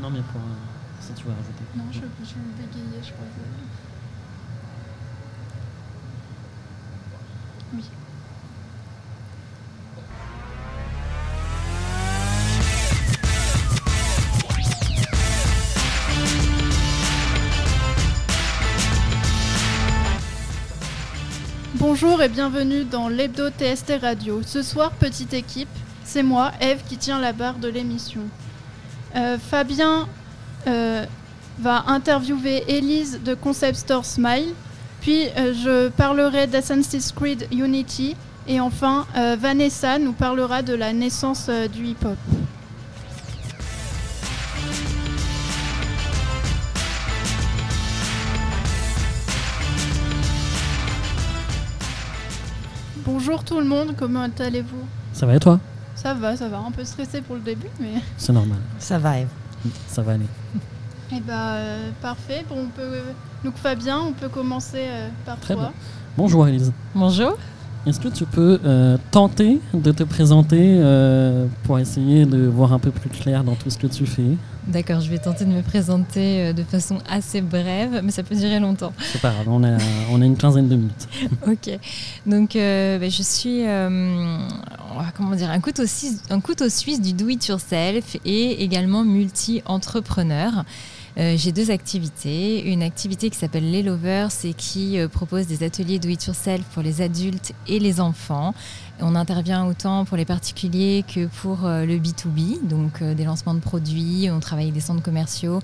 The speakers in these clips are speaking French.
Non, mais pour. euh, si tu veux rajouter. Non, je, je vais bégayer, je crois. Oui. Bonjour et bienvenue dans l'Hebdo TST Radio. Ce soir, petite équipe, c'est moi, Eve, qui tient la barre de l'émission. Euh, Fabien euh, va interviewer Elise de Concept Store Smile, puis euh, je parlerai d'Assassin's Creed Unity, et enfin Vanessa nous parlera de la naissance du hip-hop. Bonjour tout le monde, comment allez-vous? Ça va et toi? Ça va, ça va, un peu stressé pour le début, mais... C'est normal. Ça va, Eve. Ça va aller. Eh bah, euh, parfait. Bon, on peut... Donc Fabien, on peut commencer euh, par Très toi. bien. Bonjour Elise. Bonjour. Est-ce que tu peux euh, tenter de te présenter euh, pour essayer de voir un peu plus clair dans tout ce que tu fais? D'accord, je vais tenter de me présenter euh, de façon assez brève, mais ça peut durer longtemps. C'est pas grave, on a, on a une quinzaine de minutes. ok. Donc, euh, bah, je suis, euh, comment dire, un couteau, suisse, un couteau suisse du do-it-yourself et également multi-entrepreneur. Euh, j'ai deux activités. Une activité qui s'appelle Les Lovers et qui euh, propose des ateliers do it yourself pour les adultes et les enfants. On intervient autant pour les particuliers que pour euh, le B2B, donc euh, des lancements de produits, on travaille des centres commerciaux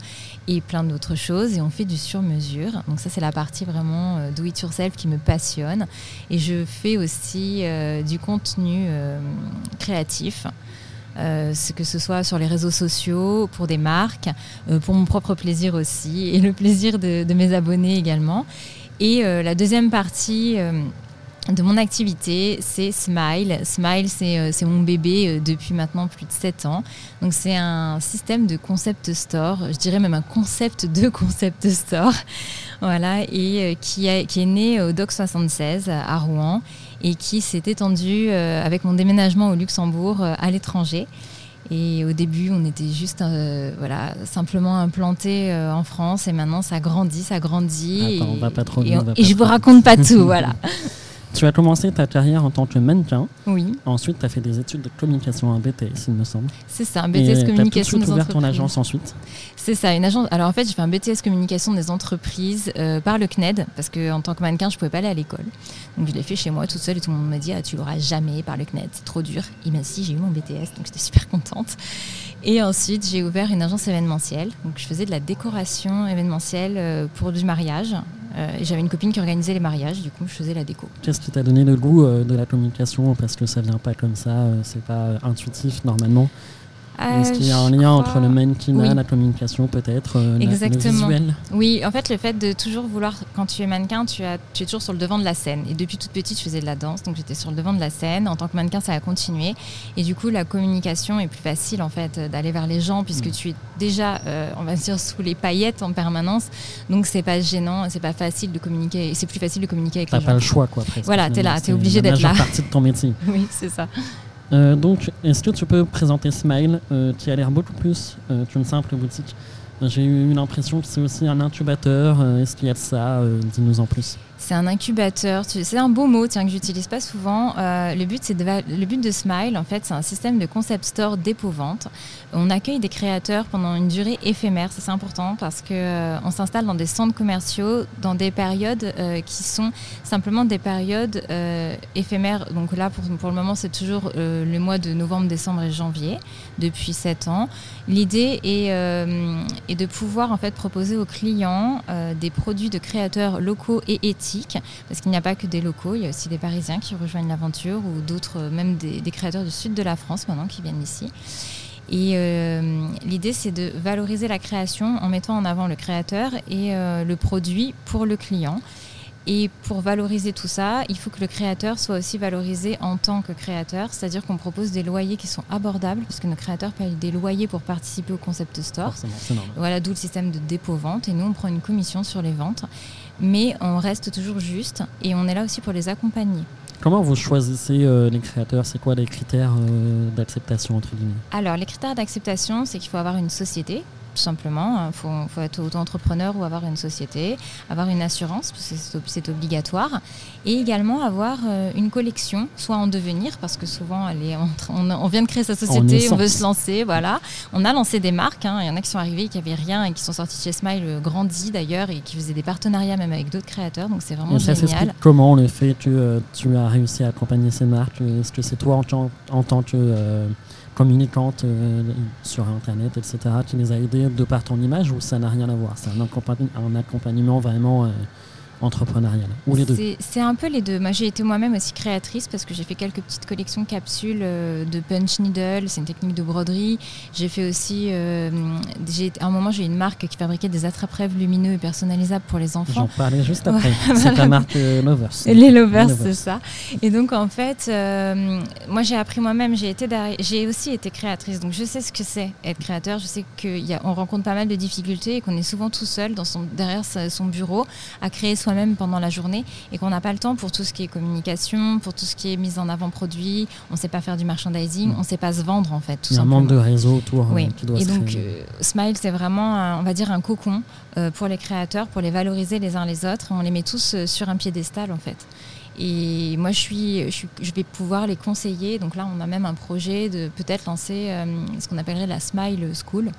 et plein d'autres choses et on fait du sur-mesure. Donc ça c'est la partie vraiment euh, do it yourself qui me passionne et je fais aussi du contenu créatif. Que ce soit sur les réseaux sociaux, pour des marques, pour mon propre plaisir aussi, et le plaisir de, mes abonnés également. Et la deuxième partie de mon activité, c'est Smile. Smile, c'est euh, mon bébé euh, depuis maintenant plus de 7 ans. Donc c'est un système de concept store, je dirais même un concept de concept store, voilà, et euh, qui, a- qui est né au Doc 76 à Rouen et qui s'est étendu avec mon déménagement au Luxembourg à l'étranger. Et au début, on était juste euh, voilà, simplement implanté euh, en France et maintenant ça grandit, ça grandit. Attends, on et, va pas trop et, on- et je vous raconte pas tout, voilà. Tu as commencé ta carrière en tant que mannequin. Oui, Ensuite, tu as fait des études de communication, un BTS, il me semble. c'est ça, un Et BTS t'as tout de communication suite des ouvert ton agence ensuite. C'est ça, une agence. Alors en fait, j'ai fait un BTS communication des entreprises euh, par le CNED parce que en tant que mannequin, je pouvais pas aller à l'école. Donc je l'ai fait chez moi toute seule et tout le monde m'a dit ah, tu l'auras jamais par le CNED, c'est trop dur. Et bien si, j'ai eu mon BTS, donc j'étais super contente. Et ensuite, j'ai ouvert une agence événementielle. Donc je faisais de la décoration événementielle euh, pour du mariage. Euh, j'avais une copine qui organisait les mariages, du coup je faisais la déco. Qu'est-ce qui t'a donné le goût euh, de la communication Parce que ça vient pas comme ça, euh, c'est pas intuitif normalement. Est-ce Euh, qu'il y a un lien crois- entre le mannequinat, Oui. la communication peut-être, euh, la- Exactement. Oui, en fait, le fait de toujours vouloir, quand tu es mannequin, tu, as, tu es toujours sur le devant de la scène. Et depuis toute petite, je faisais de la danse, donc j'étais sur le devant de la scène. En tant que mannequin, ça a continué. Et du coup, la communication est plus facile, en fait, d'aller vers les gens, puisque Mm. tu es déjà, euh, on va dire, sous les paillettes en permanence. Donc, c'est pas gênant, c'est pas facile de communiquer. C'est plus facile de communiquer avec T'as les pas gens. le choix quoi presque. Voilà, t'es là, t'es C'est obligé d'être là. majeure partie de ton métier. Oui, c'est ça. Euh, donc, est-ce que tu peux présenter Smile, euh, qui a l'air beaucoup plus euh, qu'une simple boutique? J'ai eu l'impression que c'est aussi un incubateur. euh, est-ce qu'il y a de ça Dis-nous en plus. C'est un incubateur. C'est un beau mot, tiens, que j'utilise pas souvent. Euh, le but, le but de Smile, en fait, c'est un système de concept store dépôt-vente. On accueille des créateurs pendant une durée éphémère. C'est important parce que euh, on s'installe dans des centres commerciaux dans des périodes euh, qui sont simplement des périodes euh, éphémères. Donc là, pour, le moment, c'est toujours le mois de novembre, décembre et janvier depuis sept ans. L'idée est, est de pouvoir en fait proposer aux clients des produits de créateurs locaux et éthiques, parce qu'il n'y a pas que des locaux, il y a aussi des Parisiens qui rejoignent l'aventure ou d'autres, euh, même des, des créateurs du sud de la France maintenant qui viennent ici. Et euh, l'idée, c'est de valoriser la création en mettant en avant le créateur et euh, le produit pour le client. Et pour valoriser tout ça, il faut que le créateur soit aussi valorisé en tant que créateur, c'est-à-dire qu'on propose des loyers qui sont abordables, parce que nos créateurs payent des loyers pour participer au concept store. Forcément. Voilà, d'où le système de dépôt-vente. Et nous, on prend une commission sur les ventes. Mais on reste toujours juste et on est là aussi pour les accompagner. Comment vous choisissez euh, les créateurs? C'est quoi les critères euh, d'acceptation entre guillemets? Alors, les critères d'acceptation, c'est qu'il faut avoir une société tout simplement. Il faut, faut, être auto-entrepreneur ou avoir une société, avoir une assurance, parce que c'est obligatoire, et également avoir euh, une collection, soit en devenir, parce que souvent elle est on, on, vient de créer sa société, on, veut se lancer, voilà. On a lancé des marques, hein. il y en a qui sont arrivés, qui n'avaient rien et qui sont sortis chez Smile, euh, grandis d'ailleurs, et qui faisaient des partenariats même avec d'autres créateurs, donc c'est vraiment ça génial. Comment le fait euh, tu as réussi à accompagner ces marques? Est-ce que c'est toi en, en, tant que communicante euh, sur Internet, etc., qui les a aidés de par ton image ou ça n'a rien à voir? C'est un, un, accompagnement vraiment euh, entrepreneuriale Ou les deux C'est un peu les deux. Moi, j'ai été moi-même aussi créatrice parce que j'ai fait quelques petites collections capsules euh, de punch needle. C'est une technique de broderie. J'ai fait aussi. Euh, à un moment, j'ai une marque qui fabriquait des attrape-rêves lumineux et personnalisables pour les enfants. J'en parlais juste après. c'est la marque euh, Lovers. Les Lovers, c'est ça. Et donc, en fait, moi, j'ai appris moi-même. J'ai été j'ai aussi été créatrice. Donc, je sais ce que c'est être créateur. Je sais qu'on rencontre pas mal de difficultés et qu'on est souvent tout seul dans son, derrière son bureau à créer son même pendant la journée et qu'on n'a pas le temps pour tout ce qui est communication, pour tout ce qui est mise en avant produit. On ne sait pas faire du merchandising, on ne sait pas se vendre en fait. Il y a un manque de réseau autour. Euh, oui. et donc euh, Smile, c'est vraiment, on va dire, un cocon euh, pour les créateurs, pour les valoriser les uns les autres. On les met tous sur un piédestal en fait. Et moi, je, suis, je, je, vais pouvoir les conseiller. Donc là, on a même un projet de peut-être lancer ce qu'on appellerait la Smile School.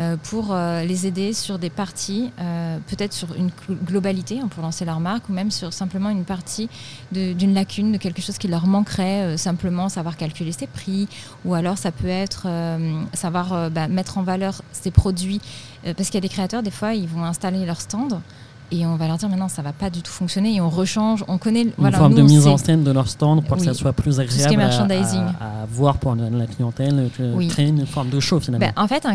Euh, pour euh, les aider sur des parties, euh, peut-être sur une globalité hein, pour lancer leur marque, ou même sur simplement une partie d'une lacune, de quelque chose qui leur manquerait, simplement savoir calculer ses prix, ou alors ça peut être savoir bah, mettre en valeur ses produits, parce qu'il y a des créateurs, des fois, ils vont installer leur stand et on va leur dire maintenant ça va pas du tout fonctionner et on rechange, on connaît une voilà, forme de mise en scène de leur stand pour que ça soit plus agréable à, voir pour la, clientèle, créer une forme de show finalement. Ben, en fait,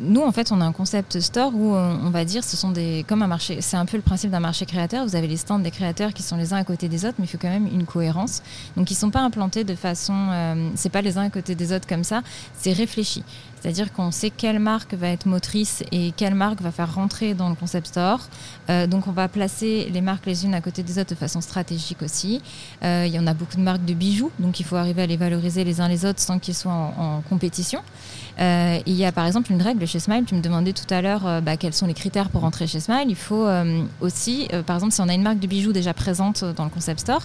nous en fait on a un concept store où on, va dire ce sont des comme un marché, c'est un peu le principe d'un marché créateur. Vous avez les stands des créateurs qui sont les uns à côté des autres, mais il faut quand même une cohérence. Donc ils sont pas implantés de façon, euh, c'est pas les uns à côté des autres comme ça, c'est réfléchi. C'est-à-dire qu'on sait quelle marque va être motrice et quelle marque va faire rentrer dans le concept store. Euh, donc on va placer les marques les unes à côté des autres de façon stratégique aussi. Euh, il y en a beaucoup de marques de bijoux, donc il faut arriver à les valoriser les uns les autres sans qu'ils soient en, compétition. Euh, il y a par exemple une règle chez Smile, tu me demandais tout à l'heure bah, quels sont les critères pour rentrer chez Smile. Il faut aussi, par exemple, si on a une marque de bijoux déjà présente dans le concept store,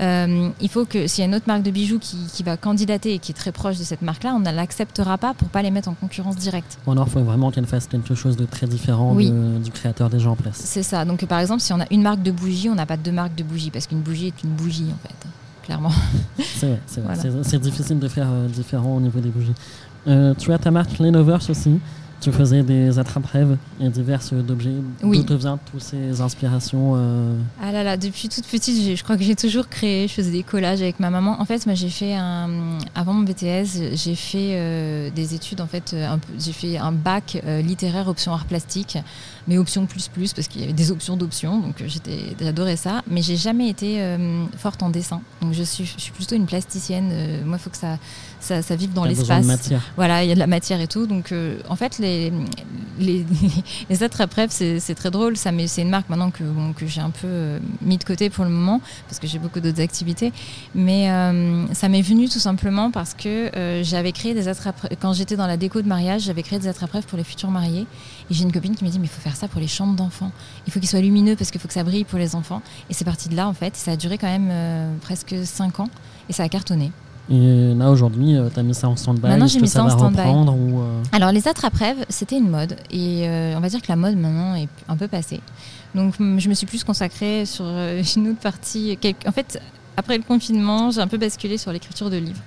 euh, il faut que s'il y a une autre marque de bijoux qui, va candidater et qui est très proche de cette marque-là, on ne l'acceptera pas pour pas les mettre en concurrence directe. Ou alors, il faut vraiment qu'elle fasse quelque chose de très différent du créateur déjà en place. C'est ça. Donc, par exemple, si on a une marque de bougie, on n'a pas deux marques de bougie parce qu'une bougie est une bougie en fait, clairement. C'est vrai. C'est difficile de faire euh, différent au niveau des bougies. Euh, tu as ta marque Lenovers aussi. Tu faisais des attrape-rêves et diverses d'objets. Oui. D'où te viennent toutes ces inspirations euh Ah là là, depuis toute petite, je crois que j'ai toujours créé. Je faisais des collages avec ma maman. En fait, moi, j'ai fait un. Avant mon BTS, j'ai fait euh, des études. En fait, j'ai fait un bac euh, littéraire option art plastique, mais option plus plus parce qu'il y avait des options d'options. Donc, j'étais, j'adorais ça. Mais j'ai jamais été forte en dessin. Donc, je suis, je suis plutôt une plasticienne. moi, il faut que ça, ça, ça vive dans l'espace. Voilà, il y a de la matière et tout. Donc, en fait, les les, les, attrape-rêves, c'est très drôle. Ça, mais c'est une marque maintenant que, que j'ai un peu euh, mis de côté pour le moment parce que j'ai beaucoup d'autres activités. Mais euh, ça m'est venu tout simplement parce que euh, j'avais créé des attrape Quand j'étais dans la déco de mariage, j'avais créé des attrape-rêves pour les futurs mariés. Et j'ai une copine qui m'a dit, mais il faut faire ça pour les chambres d'enfants. Il faut qu'ils soient lumineux parce qu'il faut que ça brille pour les enfants. Et c'est parti de là, en fait. Ça a duré quand même presque 5 ans et ça a cartonné. Et là, aujourd'hui, euh, tu as mis ça en stand-by Maintenant, j'ai mis ça, en stand-by. Euh Alors, les attrape-rêves, c'était une mode. Et euh, on va dire que la mode, maintenant, est un peu passée. Donc, je me suis plus consacrée sur une autre partie. En fait, après le confinement, j'ai un peu basculé sur l'écriture de livres.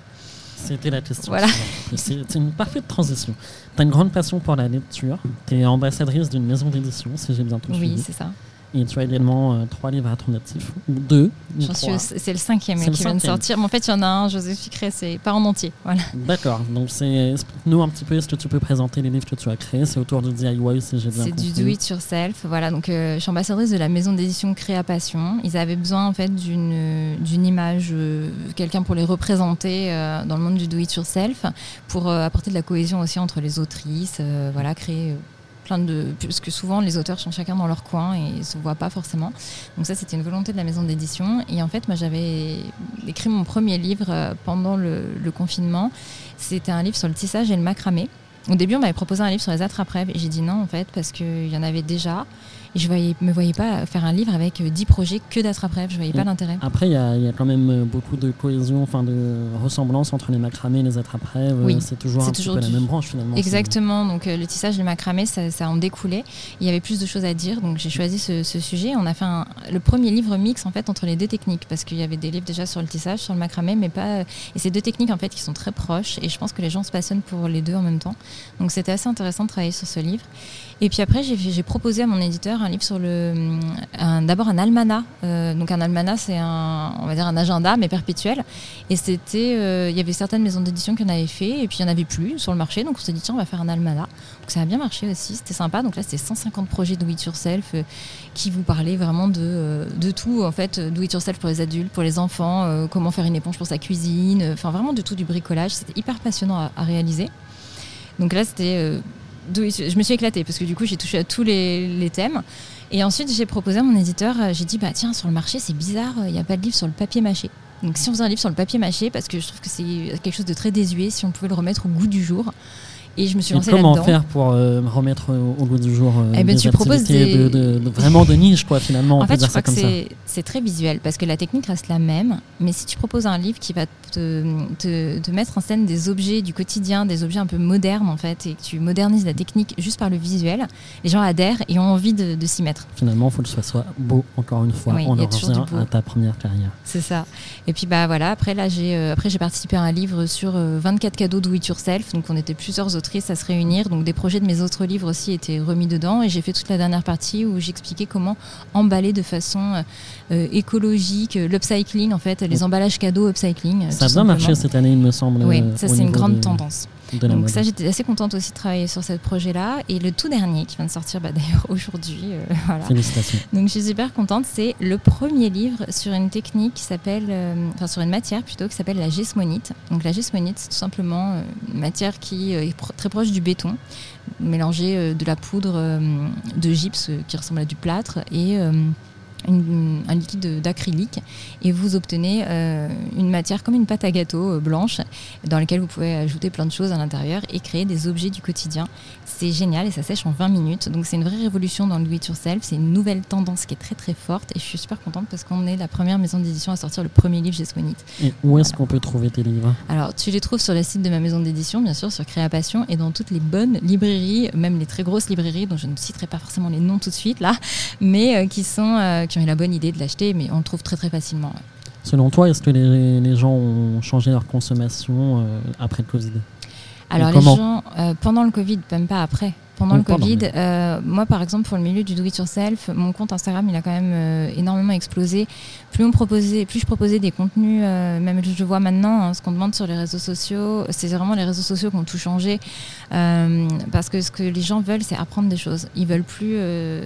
C'était la question. Voilà. C'est une parfaite transition. Tu as une grande passion pour la lecture. Tu es ambassadrice d'une maison d'édition, si j'ai bien tout Oui, c'est ça. Et tu as également euh, trois livres alternatifs, ou deux. C'est le cinquième qui vient de sortir. Mais en fait, il y en a un, Joseph Ficré, c'est pas en entier. Voilà. D'accord. Donc, explique-nous un petit peu, est-ce que tu peux présenter les livres que tu as créés? C'est autour du DIY, si j'ai bien compris. C'est du do it yourself. Voilà. Donc, euh, je suis ambassadrice de la maison d'édition Créa Passion. Ils avaient besoin, en fait, d'une image, euh, quelqu'un pour les représenter dans le monde du do it yourself, pour apporter de la cohésion aussi entre les autrices. voilà, créer Parce que souvent, les auteurs sont chacun dans leur coin et ne se voient pas forcément. Donc, ça, c'était une volonté de la maison d'édition. Et en fait, moi, j'avais écrit mon premier livre euh, pendant le, le confinement. C'était un livre sur le tissage et le macramé. Au début, on m'avait proposé un livre sur les attrape-rêves et j'ai dit non, en fait, parce qu'il y en avait déjà. Et je ne me voyais pas faire un livre avec 10 projets que d'attrape-rêves. Je ne voyais pas l'intérêt. Après, il y, y, a quand même euh, beaucoup de cohésion, enfin de ressemblance entre les macramés et les attrape-rêves. Oui, c'est toujours, un toujours peu la même branche finalement. Exactement. Donc euh, le tissage et le macramé, ça, ça, en découlait. Il y avait plus de choses à dire, donc j'ai choisi ce, ce, sujet. On a fait un, le premier livre mix en fait entre les deux techniques, parce qu'il y avait des livres déjà sur le tissage, sur le macramé, mais pas. Et ces deux techniques en fait qui sont très proches. Et je pense que les gens se passionnent pour les deux en même temps. Donc c'était assez intéressant de travailler sur ce livre. Et puis après, j'ai proposé à mon éditeur un livre sur le, d'abord un almanach. Euh, donc un almanach, c'est un, on va dire un agenda, mais perpétuel. Et c'était, euh, il y avait certaines maisons d'édition qui en avaient fait, et puis il n'y en avait plus sur le marché. Donc on s'est dit tiens, on va faire un almanach. Donc ça a bien marché aussi, c'était sympa. Donc là, c'était 150 projets do it yourself euh, qui vous parlaient vraiment de, de tout en fait, do it yourself pour les adultes, pour les enfants, comment faire une éponge pour sa cuisine, enfin vraiment de tout du bricolage. C'était hyper passionnant à, à réaliser. Donc là, c'était je me suis éclatée parce que du coup j'ai touché à tous les, thèmes. Et ensuite j'ai proposé à mon éditeur, euh, j'ai dit bah tiens sur le marché c'est bizarre, il n'y a pas de livre sur le papier mâché. Donc si on faisait un livre sur le papier mâché, parce que je trouve que c'est quelque chose de très désuet, si on pouvait le remettre au goût du jour. Et je me suis lancée. Comment faire pour euh, remettre au, goût du jour euh, eh ben, des tu proposes des... de, vraiment de niche, quoi, finalement. En fait, je crois que c'est très visuel parce que la technique reste la même. Mais si tu proposes un livre qui va te, te, mettre en scène des objets du quotidien, des objets un peu modernes, en fait, et que tu modernises la technique juste par le visuel, les gens adhèrent et ont envie de, s'y mettre. Finalement, il faut que ce soit beau, encore une fois. On en revient à ta première carrière. C'est ça. Et puis, bah voilà, après, là, j'ai euh, j'ai participé à un livre sur 24 cadeaux do it yourself. Donc, on était plusieurs autrices à se réunir donc des projets de mes autres livres aussi étaient remis dedans. Et j'ai fait toute la dernière partie où j'expliquais comment emballer de façon euh, écologique l'upcycling, en fait, les emballages cadeaux upcycling. Ça a bien marché cette année, il me semble. Oui, ça c'est une grande tendance. Donc ça, j'étais assez contente aussi de travailler sur ce projet-là. Et le tout dernier, qui vient de sortir bah, d'ailleurs aujourd'hui, euh, voilà. Félicitations. Donc je suis super contente. C'est le premier livre sur une technique qui s'appelle, euh, enfin sur une matière plutôt, qui s'appelle la gismonite. Donc la gismonite, c'est tout simplement euh, une matière qui est très proche du béton, mélangée de la poudre de gypse qui ressemble à du plâtre et un liquide d'acrylique et vous obtenez euh, une matière comme une pâte à gâteau euh, blanche dans laquelle vous pouvez ajouter plein de choses à l'intérieur et créer des objets du quotidien. C'est génial et ça sèche en 20 minutes. Donc c'est une vraie révolution dans le do it yourself. C'est une nouvelle tendance qui est très très forte et je suis super contente parce qu'on est la première maison d'édition à sortir le premier livre Gesmonite. Et où est-ce qu'on peut trouver tes livres? Alors tu les trouves sur le site de ma maison d'édition, bien sûr, sur Création et dans toutes les bonnes librairies, même les très grosses librairies dont je ne citerai pas forcément les noms tout de suite là, mais euh, qui sont qui ont eu la bonne idée de l'acheter, mais on le trouve très très facilement. Selon toi, est-ce que les, les, gens ont changé leur consommation euh, après le Covid? Alors les gens, euh, pendant le Covid, même pas après pendant le Covid. Euh, moi, par exemple, pour le milieu du do-it-yourself, mon compte Instagram, il a quand même euh, énormément explosé. Plus, on proposait, plus je proposais des contenus, euh, même je vois maintenant, hein, ce qu'on demande sur les réseaux sociaux, c'est vraiment les réseaux sociaux qui ont tout changé. parce que ce que les gens veulent, c'est apprendre des choses. Ils veulent plus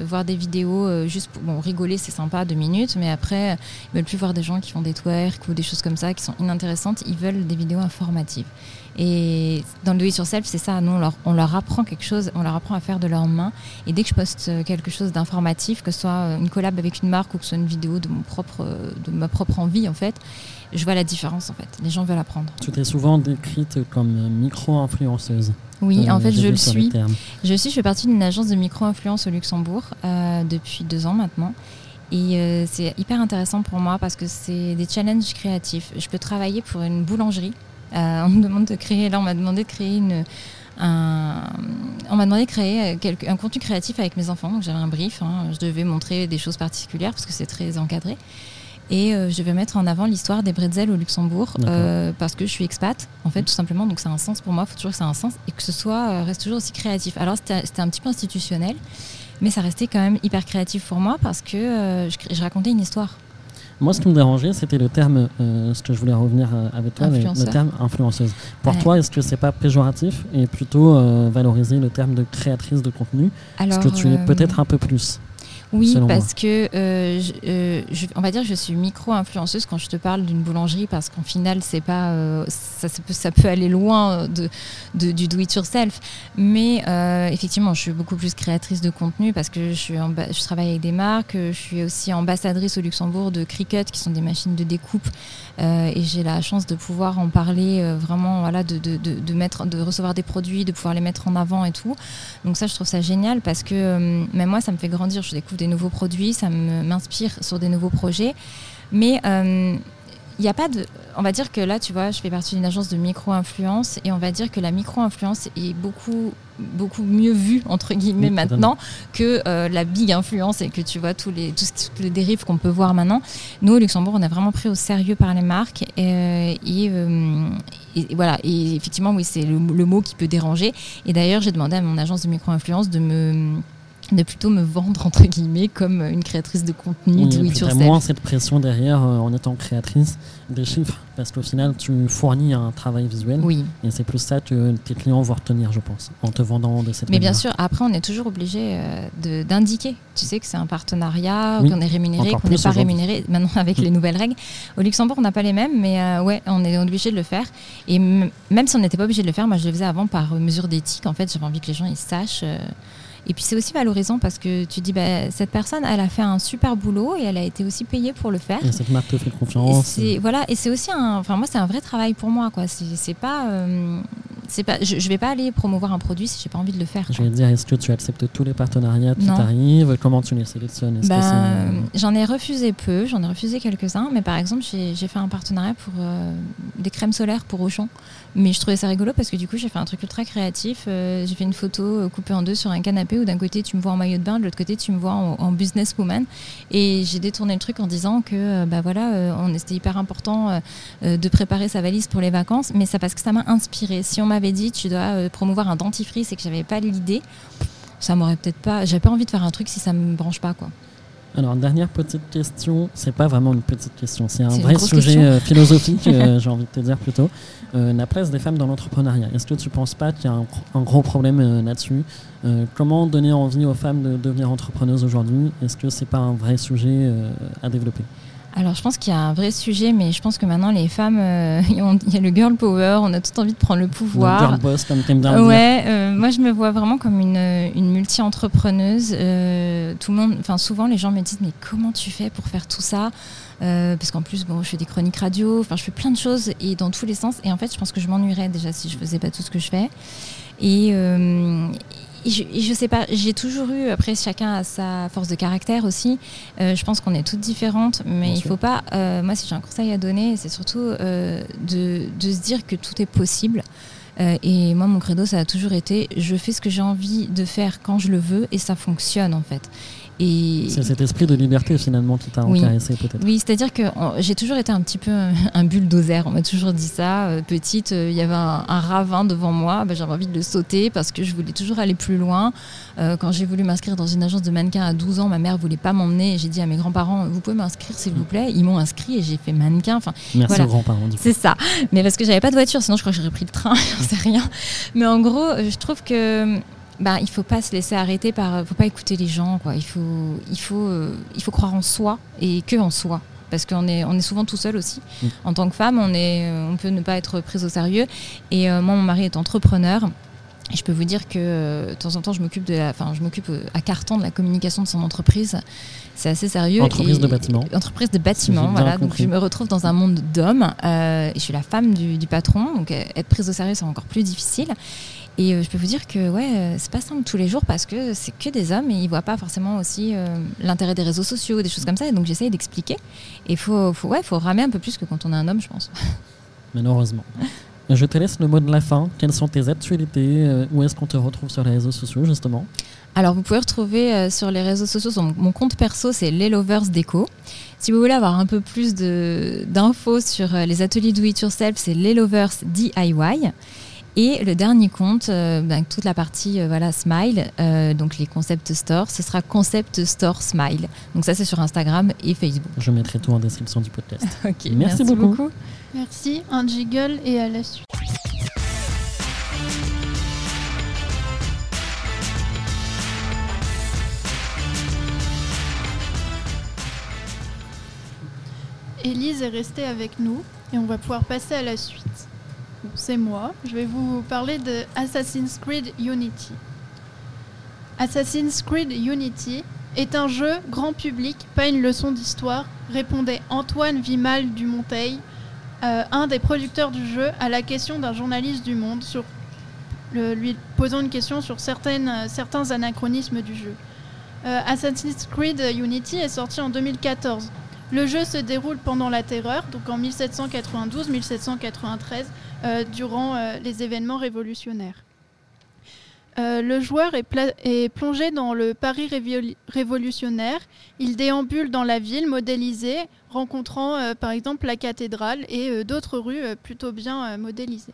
voir des vidéos juste pour bon, rigoler, c'est sympa, deux minutes, mais après, ils veulent plus voir des gens qui font des twerks ou des choses comme ça qui sont inintéressantes. Ils veulent des vidéos informatives. Et dans le do it yourself, c'est ça. Nous, on leur, on leur, apprend quelque chose, on leur apprend à faire de leurs mains. Et dès que je poste euh, quelque chose d'informatif, que ce soit euh, une collab avec une marque ou que ce soit une vidéo de, mon propre, euh, de ma propre envie, en fait, je vois la différence, en fait. Les gens veulent apprendre. Tu t'es souvent décrite comme micro-influenceuse. Oui, en fait, je le suis. Je suis, je fais partie d'une agence de micro-influence au Luxembourg depuis deux ans maintenant. Et c'est hyper intéressant pour moi parce que c'est des challenges créatifs. Je peux travailler pour une boulangerie on me demande de créer, là on m'a demandé de créer une, un, on m'a demandé de créer un contenu créatif avec mes enfants. Donc j'avais un brief, hein. je devais montrer des choses particulières parce que c'est très encadré. Et euh, je vais mettre en avant l'histoire des bretzels au Luxembourg euh, parce que je suis expat, en fait, tout simplement. Donc, c'est un sens pour moi. Il faut toujours que ça ait un sens et que ce soit reste toujours aussi créatif. Alors, c'était un petit peu institutionnel, mais ça restait quand même hyper créatif pour moi parce que je, racontais une histoire. Moi, ce qui me dérangeait, c'était le terme, euh, ce que je voulais revenir euh, avec toi, le terme influenceuse. Pour toi, est-ce que c'est pas péjoratif et plutôt euh, valoriser le terme de créatrice de contenu? Est-ce que tu es peut-être un peu plus? Oui, parce que euh, euh, je, on va dire que je suis micro-influenceuse quand je te parle d'une boulangerie, parce qu'en final, c'est pas, euh, ça, ça, peut, ça, peut, aller loin de, de du do it yourself. Mais effectivement, je suis beaucoup plus créatrice de contenu parce que je, suis en, je travaille avec des marques. Je suis aussi ambassadrice au Luxembourg de Cricut, qui sont des machines de découpe. et j'ai la chance de pouvoir en parler vraiment, voilà, de, de, de, mettre, de recevoir des produits, de pouvoir les mettre en avant et tout. Donc ça, je trouve ça génial parce que même moi, ça me fait grandir. Je découvre des nouveaux produits, ça m'inspire sur des nouveaux projets. Mais il euh, n'y a pas de. On va dire que là, tu vois, je fais partie d'une agence de micro-influence et on va dire que la micro-influence est beaucoup beaucoup mieux vue entre guillemets maintenant que euh, la big influence et que tu vois tous les tous les dérives qu'on peut voir maintenant. Nous au Luxembourg, on est vraiment pris au sérieux par les marques et, euh, et, voilà. Et effectivement, oui, c'est le, le, mot qui peut déranger. Et d'ailleurs, j'ai demandé à mon agence de micro-influence de me de plutôt me vendre entre guillemets comme une créatrice de contenu oui, do it moins cette pression derrière euh, en étant créatrice des chiffres parce qu'au final tu fournis un travail visuel. Oui. et c'est plus ça que tes clients vont retenir je pense en te vendant de cette mais bien sûr après on est toujours obligé euh, d'indiquer. Tu sais que c'est un partenariat qu'on est rémunéré qu'on n'est pas rémunéré maintenant avec les nouvelles règles. Au Luxembourg on n'a pas les mêmes mais euh, ouais on est obligé de le faire. Et même si on n'était pas obligé de le faire moi je le faisais avant par mesure d'éthique. En fait j'avais envie que les gens ils sachent et puis c'est aussi valorisant parce que tu dis, bah, cette personne, elle a fait un super boulot et elle a été aussi payée pour le faire. Et cette marque te fait confiance. Et voilà, et c'est aussi un, enfin moi c'est un vrai travail pour moi quoi. C'est pas, euh, c'est pas, je, je, vais pas aller promouvoir un produit si j'ai pas envie de le faire. Je vais dire, est-ce que tu acceptes tous les partenariats qui t'arrivent? Comment tu les sélectionnes? Ben, J'en ai refusé peu, j'en ai refusé quelques-uns, mais par exemple j'ai fait un partenariat pour euh, des crèmes solaires pour Auchan. Mais je trouvais ça rigolo parce que du coup j'ai fait un truc ultra créatif. Euh, j'ai fait une photo coupée en deux sur un canapé où d'un côté tu me vois en maillot de bain, de l'autre côté tu me vois en, businesswoman. Et j'ai détourné le truc en disant que bah voilà, on hyper important de préparer sa valise pour les vacances, mais ça parce que ça m'a inspiré. Si on m'avait dit tu dois euh, promouvoir un dentifrice et que j'avais pas l'idée, ça m'aurait peut-être pas. J'avais pas envie de faire un truc si ça me branche pas quoi. Alors, dernière petite question, c'est pas vraiment une petite question, c'est un vrai sujet euh, philosophique, euh, j'ai envie de te dire plutôt. la place des femmes dans l'entrepreneuriat. Est-ce que tu penses pas qu'il y a un, gros problème là-dessus? Comment donner envie aux femmes de devenir entrepreneuses aujourd'hui? Est-ce que c'est pas un vrai sujet à développer? Alors, je pense qu'il y a un vrai sujet, mais je pense que maintenant, les femmes, euh, il y a le girl power, on a tout envie de prendre le pouvoir. Le girl boss, comme t'aimes bien Ouais, euh, moi, je me vois vraiment comme une, une multi-entrepreneuse. Euh, tout le monde, enfin, souvent, les gens me disent, mais comment tu fais pour faire tout ça? Parce qu'en plus, bon, je fais des chroniques radio, enfin, je fais plein de choses et dans tous les sens. Et en fait, je pense que je m'ennuierais déjà si je faisais pas tout ce que je fais. Et, je, je, sais pas, j'ai toujours eu, après chacun a sa force de caractère aussi. Euh, je pense qu'on est toutes différentes, mais il faut pas. Euh, moi, si j'ai un conseil à donner, c'est surtout euh, de, de, se dire que tout est possible. et moi, mon credo, ça a toujours été je fais ce que j'ai envie de faire quand je le veux et ça fonctionne en fait. C'est cet esprit de liberté finalement qui t'a oui. intéressé peut-être. Oui, c'est-à-dire que j'ai toujours été un petit peu un, bulldozer. On m'a toujours dit ça. Euh, petite, euh, il y avait un, ravin devant moi. Bah, j'avais envie de le sauter parce que je voulais toujours aller plus loin. Euh, quand j'ai voulu m'inscrire dans une agence de mannequin à 12 ans, ma mère voulait pas m'emmener. J'ai dit à mes grands-parents, vous pouvez m'inscrire s'il vous plaît? Ils m'ont inscrit et j'ai fait mannequin. Enfin, Merci voilà. aux grands-parents. C'est ça. Mais parce que j'avais pas de voiture, sinon je crois que j'aurais pris le train. J'en sais rien. Mais en gros, je trouve que bah, il faut pas se laisser arrêter par, faut pas écouter les gens, quoi. Il faut, il faut, euh, il faut croire en soi et que en soi. Parce qu'on est, on est souvent tout seul aussi. Mm. En tant que femme, on, est, euh, on peut ne pas être prise au sérieux. Et euh, moi, mon mari est entrepreneur. Et je peux vous dire que de temps en temps, je m'occupe de la, enfin, je m'occupe à carton de la communication de son entreprise. C'est assez sérieux. Entreprise de bâtiment. Entreprise de bâtiment, voilà. Donc je me retrouve dans un monde d'hommes. et je suis la femme du, du patron. Donc être prise au sérieux, c'est encore plus difficile. Et euh, je peux vous dire que ouais, euh, c'est pas simple tous les jours parce que c'est que des hommes et ils voient pas forcément aussi euh, l'intérêt des réseaux sociaux, des choses comme ça. Et donc j'essaye d'expliquer. Et il faut, faut, ouais, faut ramer un peu plus que quand on est un homme, je pense. Malheureusement. Je te laisse le mot de la fin. Quelles sont tes actualités Où est-ce qu'on te retrouve sur les réseaux sociaux, justement? Alors, vous pouvez retrouver sur les réseaux sociaux, sur mon, compte perso, c'est Les Lovers Déco. Si vous voulez avoir un peu plus d'infos sur les ateliers Do It Yourself, c'est Les Lovers DIY. Et le dernier compte, euh, ben, toute la partie euh, voilà Smile, euh, donc les concept stores, ce sera Concept Store Smile. Donc ça, c'est sur Instagram et Facebook. Je mettrai tout en description du podcast. merci, beaucoup. beaucoup. Merci, un jiggle et à la suite. Élise est restée avec nous et on va pouvoir passer à la suite. C'est moi, je vais vous parler de Assassin's Creed Unity. Assassin's Creed Unity est un jeu grand public, pas une leçon d'histoire, répondait Antoine Vimal du Monteil, euh, un des producteurs du jeu, à la question d'un journaliste du Monde lui posant une question sur euh, certains anachronismes du jeu. Euh, Assassin's Creed Unity est sorti en 2014. Le jeu se déroule pendant la Terreur, donc en 1792-1793, euh, durant euh, les événements révolutionnaires. Euh, le joueur est, plongé dans le Paris révol- révolutionnaire. Il déambule dans la ville modélisée, rencontrant par exemple la cathédrale et d'autres rues plutôt bien modélisées.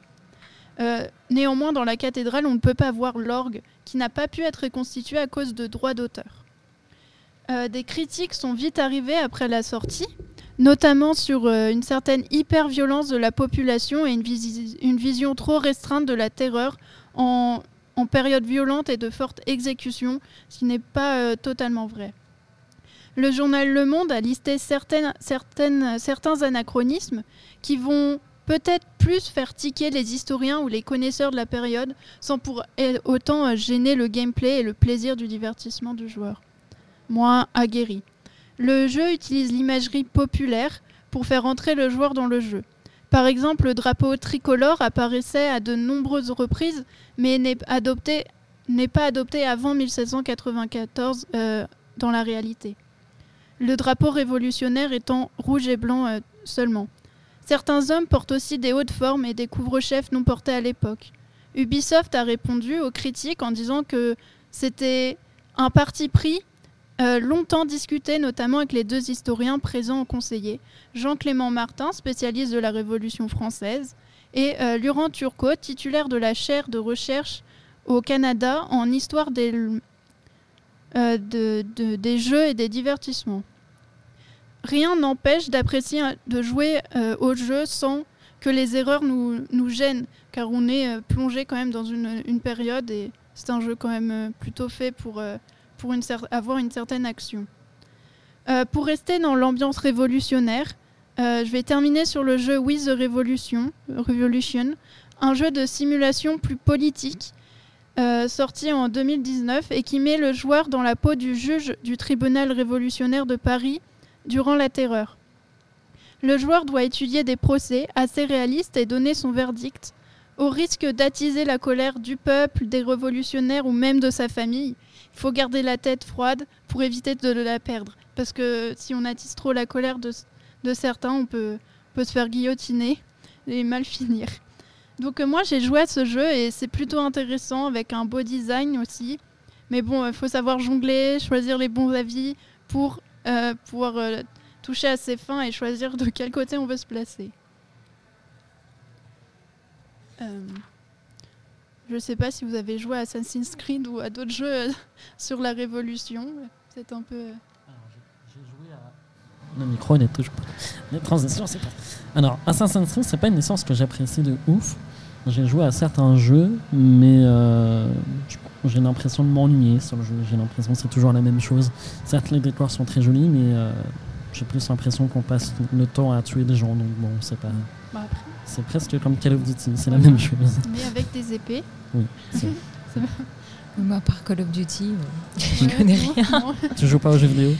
Néanmoins, dans la cathédrale, on ne peut pas voir l'orgue qui n'a pas pu être reconstitué à cause de droits d'auteur. Euh, des critiques sont vite arrivées après la sortie, notamment sur euh, une certaine hyper-violence de la population et une, visi- une vision trop restreinte de la terreur en, période violente et de forte exécution, ce qui n'est pas euh, totalement vrai. Le journal Le Monde a listé certains anachronismes qui vont peut-être plus faire tiquer les historiens ou les connaisseurs de la période sans pour autant euh, gêner le gameplay et le plaisir du divertissement du joueur. Moins aguerri. Le jeu utilise l'imagerie populaire pour faire entrer le joueur dans le jeu. Par exemple, le drapeau tricolore apparaissait à de nombreuses reprises, mais n'est adopté- n'est pas adopté avant 1794 euh, dans la réalité. Le drapeau révolutionnaire étant rouge et blanc euh, seulement. Certains hommes portent aussi des hautes formes et des couvre-chefs non portés à l'époque. Ubisoft a répondu aux critiques en disant que c'était un parti pris euh, longtemps discuté, notamment avec les deux historiens présents au conseiller, Jean-Clément Martin, spécialiste de la Révolution française, et euh, Laurent Turcot, titulaire de la chaire de recherche au Canada en histoire des, euh, jeux et des divertissements. Rien n'empêche d'apprécier, de jouer au jeu sans que les erreurs nous, gênent, car on est plongé quand même dans une, une période et c'est un jeu quand même plutôt fait pour, pour avoir une certaine action. Euh, pour rester dans l'ambiance révolutionnaire, euh, je vais terminer sur le jeu With the Revolution, Revolution un jeu de simulation plus politique, euh, sorti en 2019 et qui met le joueur dans la peau du juge du tribunal révolutionnaire de Paris durant la terreur. Le joueur doit étudier des procès assez réalistes et donner son verdict, au risque d'attiser la colère du peuple, des révolutionnaires ou même de sa famille. Il faut garder la tête froide pour éviter de la perdre. Parce que si on attise trop la colère de, de certains, on peut, peut se faire guillotiner et mal finir. Donc euh, moi j'ai joué à ce jeu et c'est plutôt intéressant avec un beau design aussi. Mais bon, il faut savoir jongler, choisir les bons avis pour euh, pouvoir euh, toucher à ses fins et choisir de quel côté on veut se placer. Je sais pas si vous avez joué à Assassin's Creed ou à d'autres jeux euh, sur la Révolution. C'est un peu. euh, Le micro n'est toujours pas. Les transitions, c'est pas. Alors, Assassin's Creed, c'est pas une licence que j'apprécie de ouf. J'ai joué à certains jeux, mais euh, j'ai l'impression de m'ennuyer sur le jeu. J'ai l'impression que c'est toujours la même chose. Certes, les décors sont très jolis, mais euh, j'ai plus l'impression qu'on passe le temps à tuer des gens. Donc bon, c'est pas. bah, après. C'est presque comme Call of Duty, c'est la même chose. Mais avec des épées. Oui. Moi, par Call of Duty, euh, je Ouais, connais non, rien. non. tu joues pas aux jeux vidéo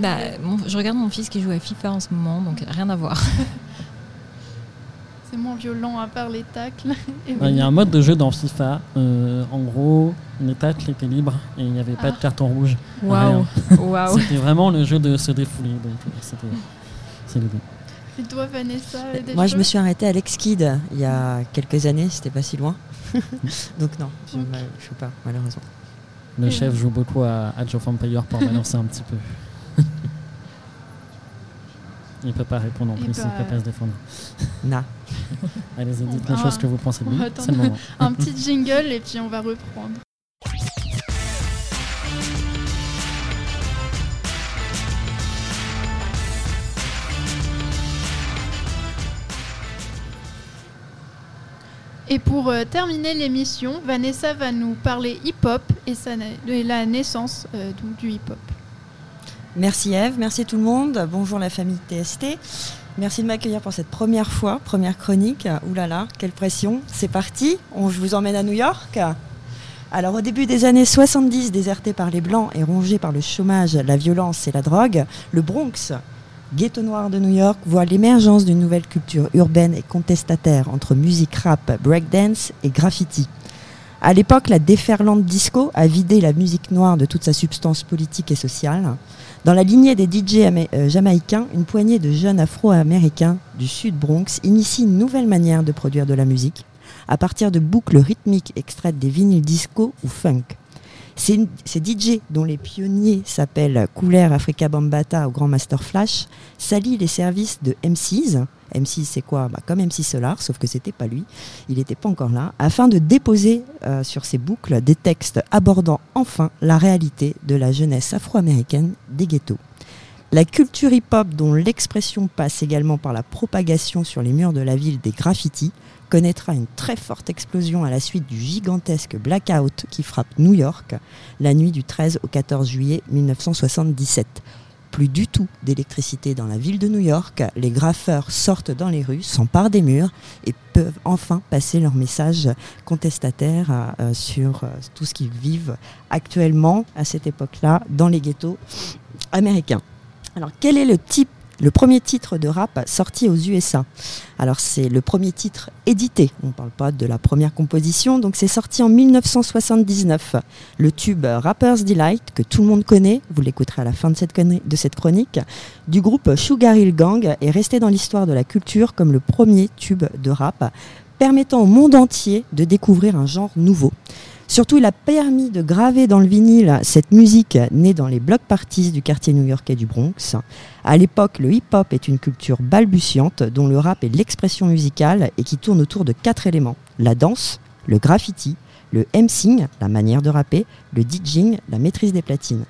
bah, mon- je regarde mon fils qui joue à FIFA en ce moment, donc rien à voir. C'est moins violent à part les tacles. Il y a un mode de jeu dans FIFA. euh, en gros, les tacles étaient libres et il n'y avait pas de Ah. carton rouge. Waouh, waouh. C'était vraiment le jeu de se défouler. Euh, c'était. C'est l'idée. Et toi, Vanessa euh, des Moi, je me suis arrêtée à Alex Kidd il y a quelques années, c'était pas si loin. Donc non, je ne Ok. joue pas, malheureusement. Le chef joue beaucoup à Age of Empire pour balancer un petit peu. il peut pas répondre en plus, il bah, peut pas se défendre. Na. Allez-y, dites les choses que vous pensez de on lui. va C'est le attendre. moment. Un petit jingle et puis on va reprendre. Et pour euh, terminer l'émission, Vanessa va nous parler hip-hop et, la naissance euh, du hip-hop. Merci Eve, merci tout le monde. Bonjour la famille TST. Merci de m'accueillir pour cette première fois, première chronique. Ouh là là, quelle pression. C'est parti, on, je vous emmène à New York. Alors au début des années 70, déserté par les Blancs et rongé par le chômage, la violence et la drogue, le Bronx, ghetto noir de New York, voit l'émergence d'une nouvelle culture urbaine et contestataire entre musique rap, breakdance et graffiti. À l'époque, la déferlante disco a vidé la musique noire de toute sa substance politique et sociale. Dans la lignée des DJ euh, jamaïcains, une poignée de jeunes afro-américains du sud Bronx initie une nouvelle manière de produire de la musique à partir de boucles rythmiques extraites des vinyles disco ou funk. Ces, DJ, dont les pionniers s'appellent Cooler, Africa Bambata ou Grand Master Flash, s'allient les services de MCs. MCs, c'est quoi? Bah, Comme MC Solar, sauf que c'était pas lui, il n'était pas encore là, afin de déposer euh, sur ces boucles des textes abordant enfin la réalité de la jeunesse afro-américaine des ghettos. La culture hip-hop, dont l'expression passe également par la propagation sur les murs de la ville des graffitis, connaîtra une très forte explosion à la suite du gigantesque blackout qui frappe New York la nuit du 13 au 14 juillet 1977. Plus du tout d'électricité dans la ville de New York, les graffeurs sortent dans les rues, s'emparent des murs et peuvent enfin passer leur message contestataire euh, sur euh, tout ce qu'ils vivent actuellement à cette époque-là dans les ghettos américains. Alors quel est le type le premier titre de rap sorti aux USA. Alors c'est le premier titre édité, on ne parle pas de la première composition, donc c'est sorti en 1979. Le tube Rapper's Delight, que tout le monde connaît, vous l'écouterez à la fin de cette, chronique, du groupe Sugar Hill Gang est resté dans l'histoire de la culture comme le premier tube de rap, permettant au monde entier de découvrir un genre nouveau. Surtout, il a permis de graver dans le vinyle cette musique née dans les block parties du quartier new-yorkais du Bronx. À l'époque, le hip-hop est une culture balbutiante dont le rap est l'expression musicale et qui tourne autour de quatre éléments la danse, le graffiti, le MCing, la manière de rapper, le DJing, la maîtrise des platines.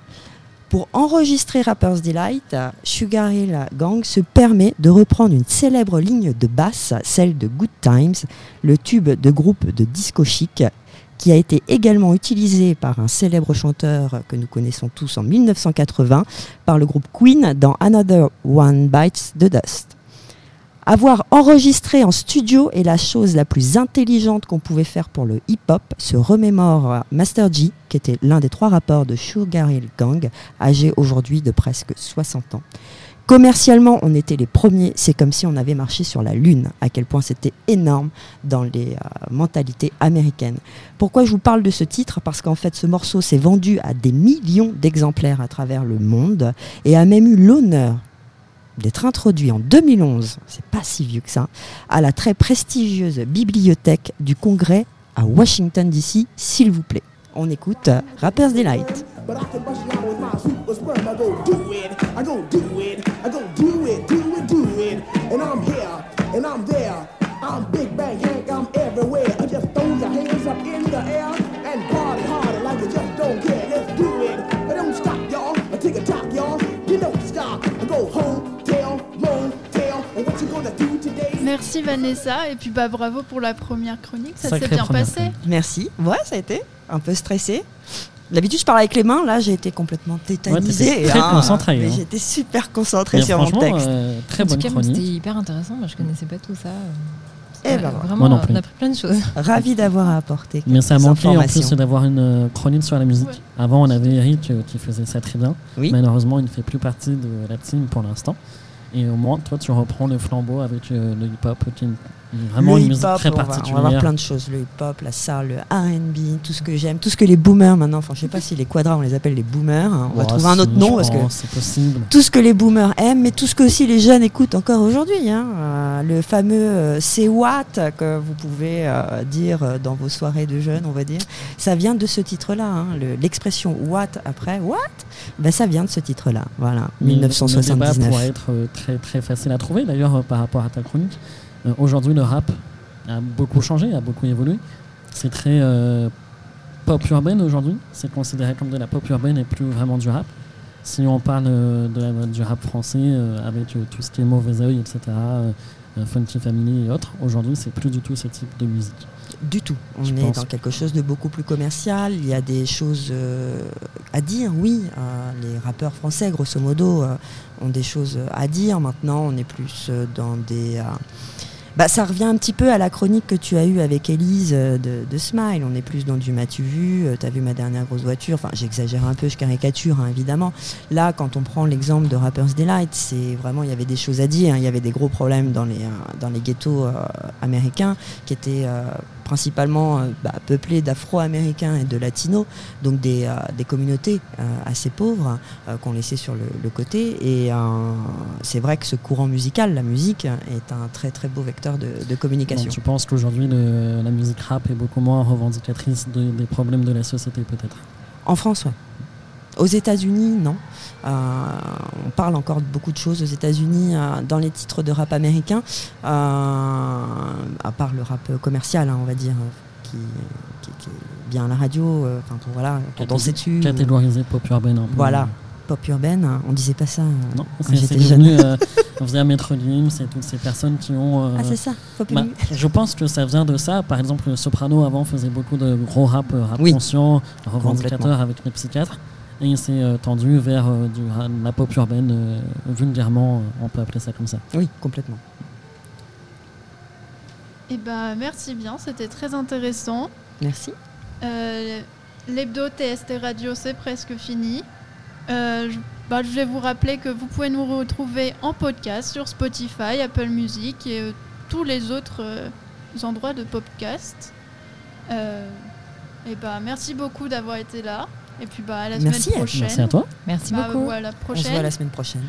Pour enregistrer Rapper's Delight, Sugar Hill Gang se permet de reprendre une célèbre ligne de basse, celle de Good Times, le tube de groupe de disco chic qui a été également utilisé par un célèbre chanteur que nous connaissons tous en 1980 par le groupe Queen dans Another One Bites the Dust. Avoir enregistré en studio est la chose la plus intelligente qu'on pouvait faire pour le hip-hop, se remémore Master G, qui était l'un des trois rappeurs de Sugar Hill Gang, âgé aujourd'hui de presque 60 ans. Commercialement, on était les premiers. C'est comme si on avait marché sur la Lune, à quel point c'était énorme dans les euh, mentalités américaines. Pourquoi je vous parle de ce titre? Parce qu'en fait, ce morceau s'est vendu à des millions d'exemplaires à travers le monde et a même eu l'honneur d'être introduit en 2011, c'est pas si vieux que ça, à la très prestigieuse bibliothèque du Congrès à Washington DC, s'il vous plaît. On écoute Rapper's Delight. Merci Vanessa et puis bah bravo pour la première chronique, ça s'est bien passé. Merci. Ouais, ça a été un peu stressé. D'habitude, je parle avec les mains. Là, j'ai été complètement tétanisée. très hein. concentré. Hein. J'étais super concentré sur mon texte. Euh, très bonne chronique. C'était hyper intéressant. Moi, je connaissais pas tout ça. Eh ben, vraiment, on a appris plein de choses. Ravi d'avoir apporté. Mais ça a manqué en plus d'avoir une euh, chronique sur la musique. Avant, on avait Eric euh, qui faisait ça très bien. Malheureusement, il ne fait plus partie de la team pour l'instant. Et au moins, toi, tu reprends le flambeau avec le hip-hop, Vraiment une musique très particulière. On va, avoir plein de choses, le hip-hop, la soul, le R&B, tout ce que j'aime, tout ce que les boomers maintenant, enfin je sais pas si les quadras on les appelle les boomers, hein. on va trouver un autre nom parce que c'est possible. Tout ce que les boomers aiment, mais tout ce que aussi les jeunes écoutent encore aujourd'hui. Hein. Euh, le fameux euh, c'est what que vous pouvez euh, dire dans vos soirées de jeunes, on va dire, ça vient de ce titre-là. Hein. L'expression what après what, ben, ça vient de ce titre-là. Voilà, 1979. Le pourrait être très très facile à trouver d'ailleurs par rapport à ta chronique. Euh, aujourd'hui, le rap a beaucoup changé, a beaucoup évolué. C'est très euh, pop urbaine aujourd'hui. C'est considéré comme de la pop urbaine et plus vraiment du rap. Si on parle euh, du rap français avec tout ce qui est mauvais oeil, etc., Funky Family et autres. Aujourd'hui, c'est plus du tout ce type de musique. Du tout. On est dans quelque chose de beaucoup plus commercial. Il y a des choses à dire, oui. les rappeurs français, grosso modo, ont des choses à dire. Maintenant, on est plus dans des bah, ça revient un petit peu à la chronique que tu as eue avec Elise euh, de, Smile. On est plus dans du m'as-tu vu, euh, t'as vu ma dernière grosse voiture. Enfin, j'exagère un peu, je caricature hein, évidemment. Là, quand on prend l'exemple de Rapper's Delight, c'est vraiment, il y avait des choses à dire. Hein. Il y avait des gros problèmes dans les, euh, dans les ghettos américains qui étaient principalement euh, bah, peuplé d'Afro-Américains et de Latinos, donc des, euh, des communautés euh, assez pauvres qu'on laissait sur le, côté. Et c'est vrai que ce courant musical, la musique, est un très très beau vecteur de, communication. tu penses qu'aujourd'hui la musique rap est beaucoup moins revendicatrice des problèmes de la société peut-être? En France, oui. Aux États-Unis, non. Euh, on parle encore de beaucoup de choses aux États-Unis euh, dans les titres de rap américains, euh, à part le rap commercial, hein, on va dire, qui, est bien à la radio. Enfin, voilà, on dansait dessus. Catégorisé pop urbaine. Un peu. Voilà pop urbaine, on disait pas ça. Non, c'est devenu. on faisait Maître Gims et toutes ces personnes qui ont. ah, c'est ça, pop bah, Je pense que ça vient de ça. Par exemple, le Soprano avant faisait beaucoup de gros rap, rap conscient, revendicateur avec les psychiatres et il s'est euh, tendu vers euh, du, la pop urbaine, euh, vulgairement, on peut appeler ça comme ça. Oui, complètement. Eh ben, merci bien, c'était très intéressant. Merci. L'hebdo TST Radio, c'est presque fini. Je, bah, je, vais vous rappeler que vous pouvez nous retrouver en podcast sur Spotify, Apple Music et tous les autres endroits de podcast. et bah, merci beaucoup d'avoir été là. Et puis bah, à la semaine prochaine. Merci à toi. Merci bah, beaucoup. la prochaine. On se voit la semaine prochaine.